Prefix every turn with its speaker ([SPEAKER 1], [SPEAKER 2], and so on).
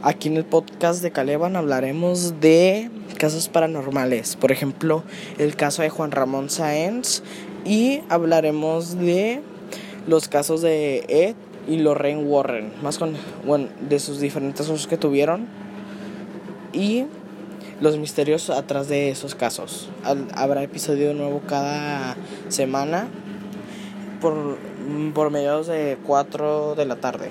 [SPEAKER 1] Aquí en el podcast de Caleban hablaremos de casos paranormales, por ejemplo, el caso de Juan Ramón Sáenz y hablaremos de los casos de Ed y Lorraine Warren, más con bueno, de sus diferentes casos que tuvieron y los misterios atrás de esos casos. Habrá episodio nuevo cada semana por, por mediados de 4 de la tarde.